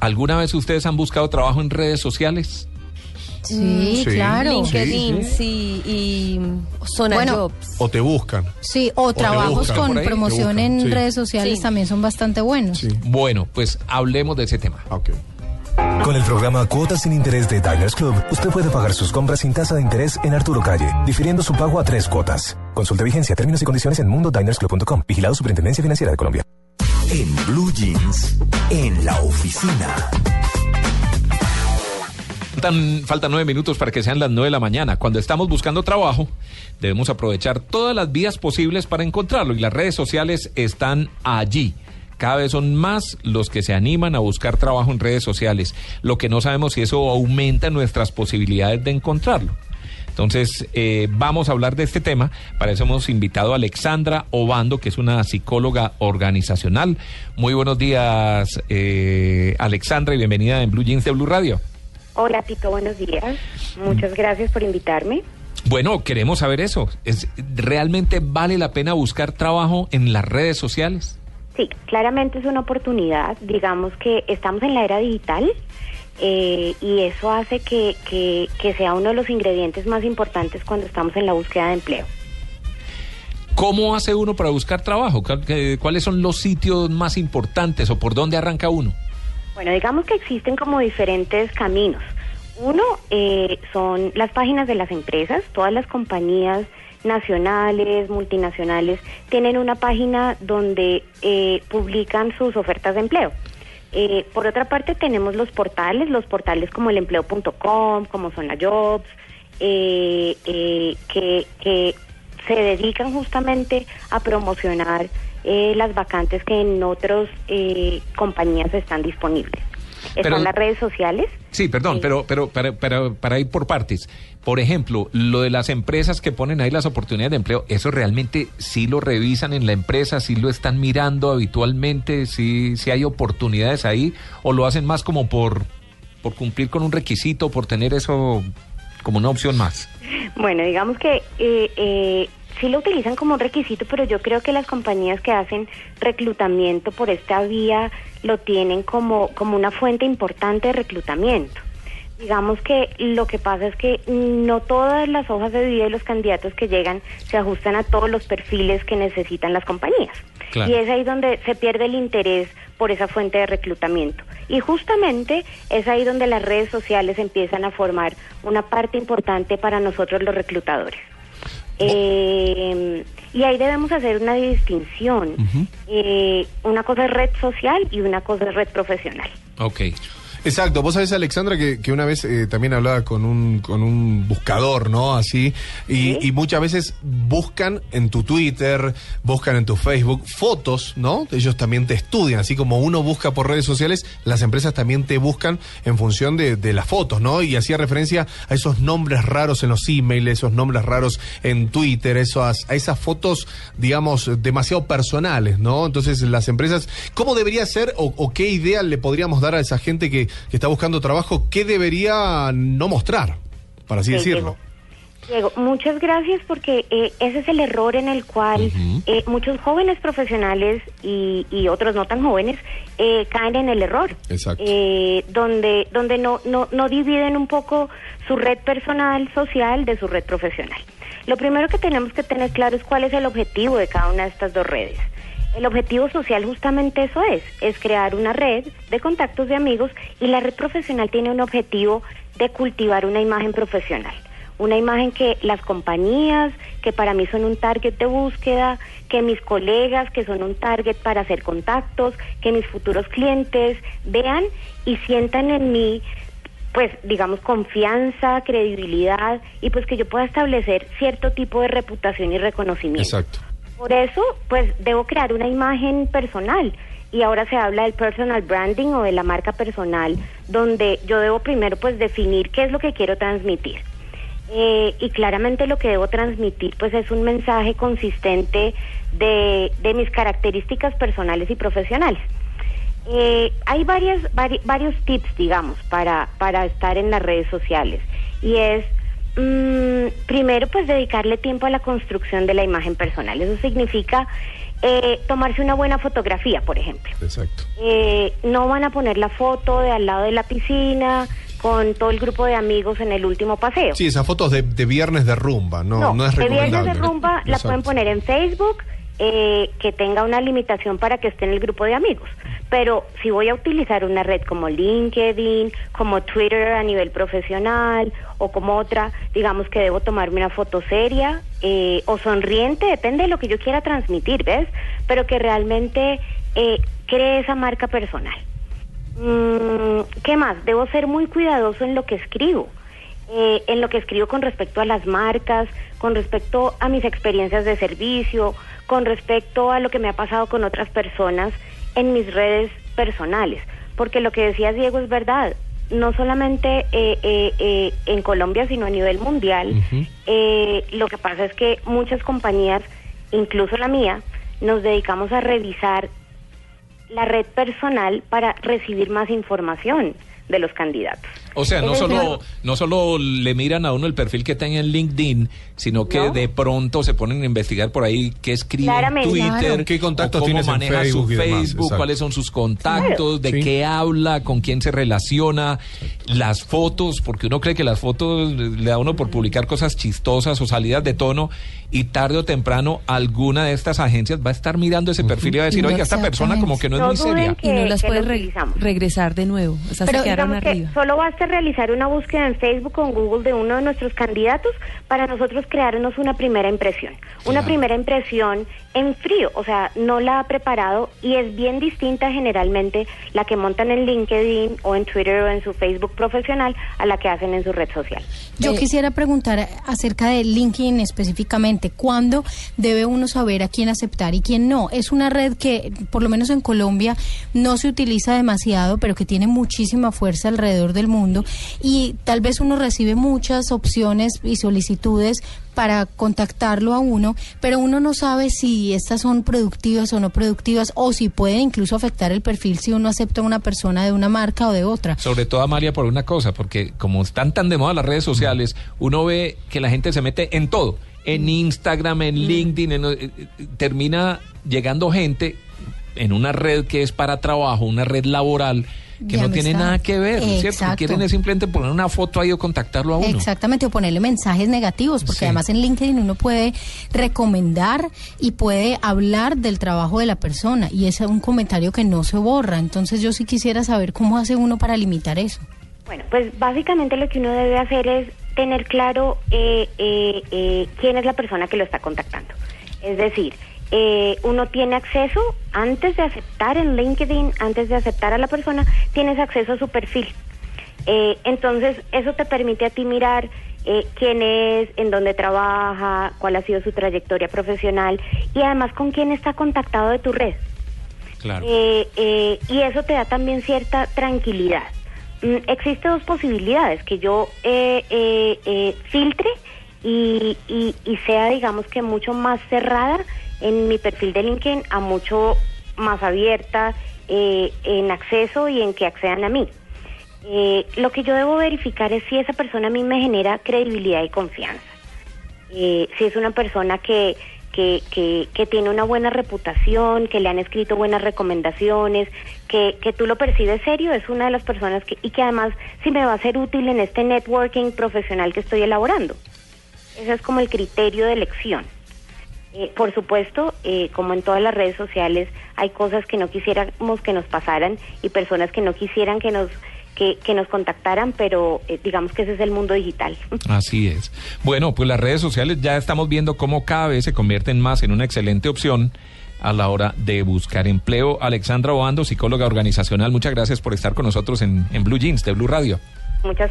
¿Alguna vez ustedes han buscado trabajo en redes sociales? Sí, Sí. claro. LinkedIn, Sí, sí, y Zona Bueno, Jobs. O te buscan. Sí, o trabajos con ahí, promoción en sí. redes sociales Sí. también son bastante buenos. Sí. Bueno, pues hablemos de ese tema. Ah, Ok. Con el programa Cuotas sin Interés de Diners Club, usted puede pagar sus compras sin tasa de interés en Arturo Calle, difiriendo su pago a tres cuotas. Consulte vigencia, términos y condiciones en mundodinersclub.com. Vigilado Superintendencia Financiera de Colombia. En Blue Jeans, en la oficina. Faltan, nueve minutos para que sean las nueve de la mañana. Cuando estamos buscando trabajo, debemos aprovechar todas las vías posibles para encontrarlo y las redes sociales están allí. Cada vez son más los que se animan a buscar trabajo en redes sociales. Lo que no sabemos si eso aumenta nuestras posibilidades de encontrarlo. Entonces, eh, vamos a hablar de este tema. Para eso hemos invitado a Alexandra Obando, que es una psicóloga organizacional. Muy buenos días, eh, Alexandra, y bienvenida en Blue Jeans de Blue Radio. Hola Tito, buenos días. Muchas gracias por invitarme. Bueno, queremos saber eso. ¿Es, ¿Realmente vale la pena buscar trabajo en las redes sociales? Sí, claramente es una oportunidad. Digamos que estamos en la era digital eh, y eso hace que, que, que sea uno de los ingredientes más importantes cuando estamos en la búsqueda de empleo. ¿Cómo hace uno para buscar trabajo? ¿Cu- qué- ¿Cuáles son los sitios más importantes o por dónde arranca uno? Bueno, digamos que existen como diferentes caminos. Uno eh, son las páginas de las empresas, todas las compañías nacionales, multinacionales, tienen una página donde eh, publican sus ofertas de empleo. Eh, por otra parte, tenemos los portales, los portales como elempleo.com, como Zona Jobs, eh, eh, que, que se dedican justamente a promocionar eh, las vacantes que en otras compañías están disponibles. Pero- Están las redes sociales. Sí, perdón, Sí. pero, pero para, para, para ir por partes. Por ejemplo, lo de las empresas que ponen ahí las oportunidades de empleo, ¿eso realmente sí lo revisan en la empresa, sí lo están mirando habitualmente, sí, sí hay oportunidades ahí, o lo hacen más como por, por cumplir con un requisito, por tener eso como una opción más? Bueno, digamos que eh, eh, sí lo utilizan como un requisito, pero yo creo que las compañías que hacen reclutamiento por esta vía lo tienen como, como una fuente importante de reclutamiento. Digamos que lo que pasa es que no todas las hojas de vida de los candidatos que llegan se ajustan a todos los perfiles que necesitan las compañías. Claro. Y es ahí donde se pierde el interés por esa fuente de reclutamiento. Y justamente es ahí donde las redes sociales empiezan a formar una parte importante para nosotros los reclutadores. Eh, y ahí debemos hacer una distinción. Eh, una cosa es red social y una cosa es red profesional. Ok. Exacto, vos sabés, Alexandra, que, que una vez eh, también hablaba con un, con un buscador, ¿no? Así, y, Sí. y muchas veces buscan en tu Twitter, buscan en tu Facebook fotos, ¿no? Ellos también te estudian, así como uno busca por redes sociales, las empresas también te buscan en función de, de las fotos, ¿no? Y hacía referencia a esos nombres raros en los emails, esos nombres raros en Twitter, esas, a esas fotos, digamos, demasiado personales, ¿no? Entonces, las empresas, ¿cómo debería ser o, o qué idea le podríamos dar a esa gente que, que está buscando trabajo? ¿Qué debería no mostrar? Para así decirlo. Diego, muchas gracias porque eh, ese es el error en el cual eh, muchos jóvenes profesionales y, y otros no tan jóvenes eh, caen en el error. Exacto. Eh, donde donde no, no, no dividen un poco su red personal social de su red profesional. Lo primero que tenemos que tener claro es cuál es el objetivo de cada una de estas dos redes. El objetivo social justamente eso es, es crear una red de contactos de amigos y la red profesional tiene un objetivo de cultivar una imagen profesional. Una imagen que las compañías, que para mí son un target de búsqueda, que mis colegas, que son un target para hacer contactos, que mis futuros clientes vean y sientan en mí pues digamos confianza, credibilidad y pues que yo pueda establecer cierto tipo de reputación y reconocimiento. Exacto. Por eso, pues debo crear una imagen personal. Y ahora se habla del personal branding o de la marca personal, donde yo debo primero pues definir qué es lo que quiero transmitir. Eh, y claramente lo que debo transmitir pues es un mensaje consistente de, de mis características personales y profesionales. Eh, hay varias, vari- varios tips, digamos, para, para estar en las redes sociales. Y es, mm, primero, pues dedicarle tiempo a la construcción de la imagen personal. Eso significa Eh, tomarse una buena fotografía, por ejemplo. Exacto. Eh, no van a poner la foto de al lado de la piscina con todo el grupo de amigos en el último paseo. Sí, esas fotos de, de viernes de rumba, no, no, es de recomendable. viernes de rumba la pueden poner en Facebook, eh, que tenga una limitación para que esté en el grupo de amigos. Pero si voy a utilizar una red como LinkedIn, como Twitter a nivel profesional o como otra, digamos que debo tomarme una foto seria eh, o sonriente, depende de lo que yo quiera transmitir, ¿ves? Pero que realmente eh, cree esa marca personal. Mm, ¿Qué más? Debo ser muy cuidadoso en lo que escribo. Eh, en lo que escribo con respecto a las marcas, con respecto a mis experiencias de servicio, con respecto a lo que me ha pasado con otras personas en mis redes personales. Porque lo que decía Diego es verdad. No solamente eh, eh, eh, en Colombia, sino a nivel mundial. eh, lo que pasa es que muchas compañías, incluso la mía, nos dedicamos a revisar la red personal para recibir más información de los candidatos. O sea, no solo, no solo le miran a uno el perfil que tenga en LinkedIn, sino que No. de pronto se ponen a investigar por ahí qué escribe en Claramente. Twitter, Claro. ¿Qué contactos cómo maneja Facebook su Facebook, cuáles son sus contactos, de Sí. qué habla, con quién se relaciona, las fotos, porque uno cree que las fotos le da a uno por publicar cosas chistosas o salidas de tono y tarde o temprano alguna de estas agencias va a estar mirando ese perfil y va a decir, No, oiga, esta persona como que no es muy seria. que- y no las re- utilizamos. regresar de nuevo. O sea, Pero se quedaron digamos que arriba. solo basta realizar una búsqueda en Facebook o en Google de uno de nuestros candidatos para nosotros crearnos una primera impresión. Una Claro. primera impresión en frío, o sea, no la ha preparado y es bien distinta generalmente la que montan en LinkedIn o en Twitter o en su Facebook profesional a la que hacen en su red social. Yo Eh, quisiera preguntar acerca de LinkedIn específicamente. ¿Cuándo debe uno saber a quién aceptar y quién no? Es una red que, por lo menos en Colombia, no se utiliza demasiado, pero que tiene muchísima fuerza alrededor del mundo. Y tal vez uno recibe muchas opciones y solicitudes para contactarlo a uno, pero uno no sabe si estas son productivas o no productivas, o si pueden incluso afectar el perfil si uno acepta a una persona de una marca o de otra. Sobre todo, Amalia, por una cosa, porque como están tan de moda las redes sociales, uno ve que la gente se mete en todo, en Instagram, en LinkedIn, en, eh, eh, termina llegando gente en una red que es para trabajo, una red laboral, que no tiene nada que ver, ¿cierto? Que Exacto. quieren es simplemente poner una foto ahí o contactarlo a uno. Exactamente, o ponerle mensajes negativos, porque Sí. además en LinkedIn uno puede recomendar y puede hablar del trabajo de la persona, y ese es un comentario que no se borra. Entonces yo sí quisiera saber cómo hace uno para limitar eso. Bueno, pues básicamente lo que uno debe hacer es tener claro eh, eh, eh, quién es la persona que lo está contactando. Es decir, eh, uno tiene acceso, antes de aceptar en LinkedIn, antes de aceptar a la persona, tienes acceso a su perfil. Eh, entonces, eso te permite a ti mirar eh, quién es, en dónde trabaja, cuál ha sido su trayectoria profesional y además con quién está contactado de tu red. Claro. Y eso te da también cierta tranquilidad. Mm, existe dos posibilidades, que yo eh, eh, eh, filtre y, y, y sea, digamos que mucho más cerrada en mi perfil de LinkedIn a mucho más abierta eh, en acceso y en que accedan a mí. Eh, lo que yo debo verificar es si esa persona a mí me genera credibilidad y confianza. Eh, si es una persona que, que, que, que tiene una buena reputación, que le han escrito buenas recomendaciones, que, que tú lo percibes serio, es una de las personas que, y que además si me va a ser útil en este networking profesional que estoy elaborando. Ese es como el criterio de elección. Eh, por supuesto, eh, como en todas las redes sociales, hay cosas que no quisiéramos que nos pasaran y personas que no quisieran que nos que, que nos contactaran, pero eh, digamos que ese es el mundo digital. Así es. Bueno, pues las redes sociales ya estamos viendo cómo cada vez se convierten más en una excelente opción a la hora de buscar empleo. Alexandra Obando, psicóloga organizacional, muchas gracias por estar con nosotros en, en Blue Jeans de Blue Radio. Muchas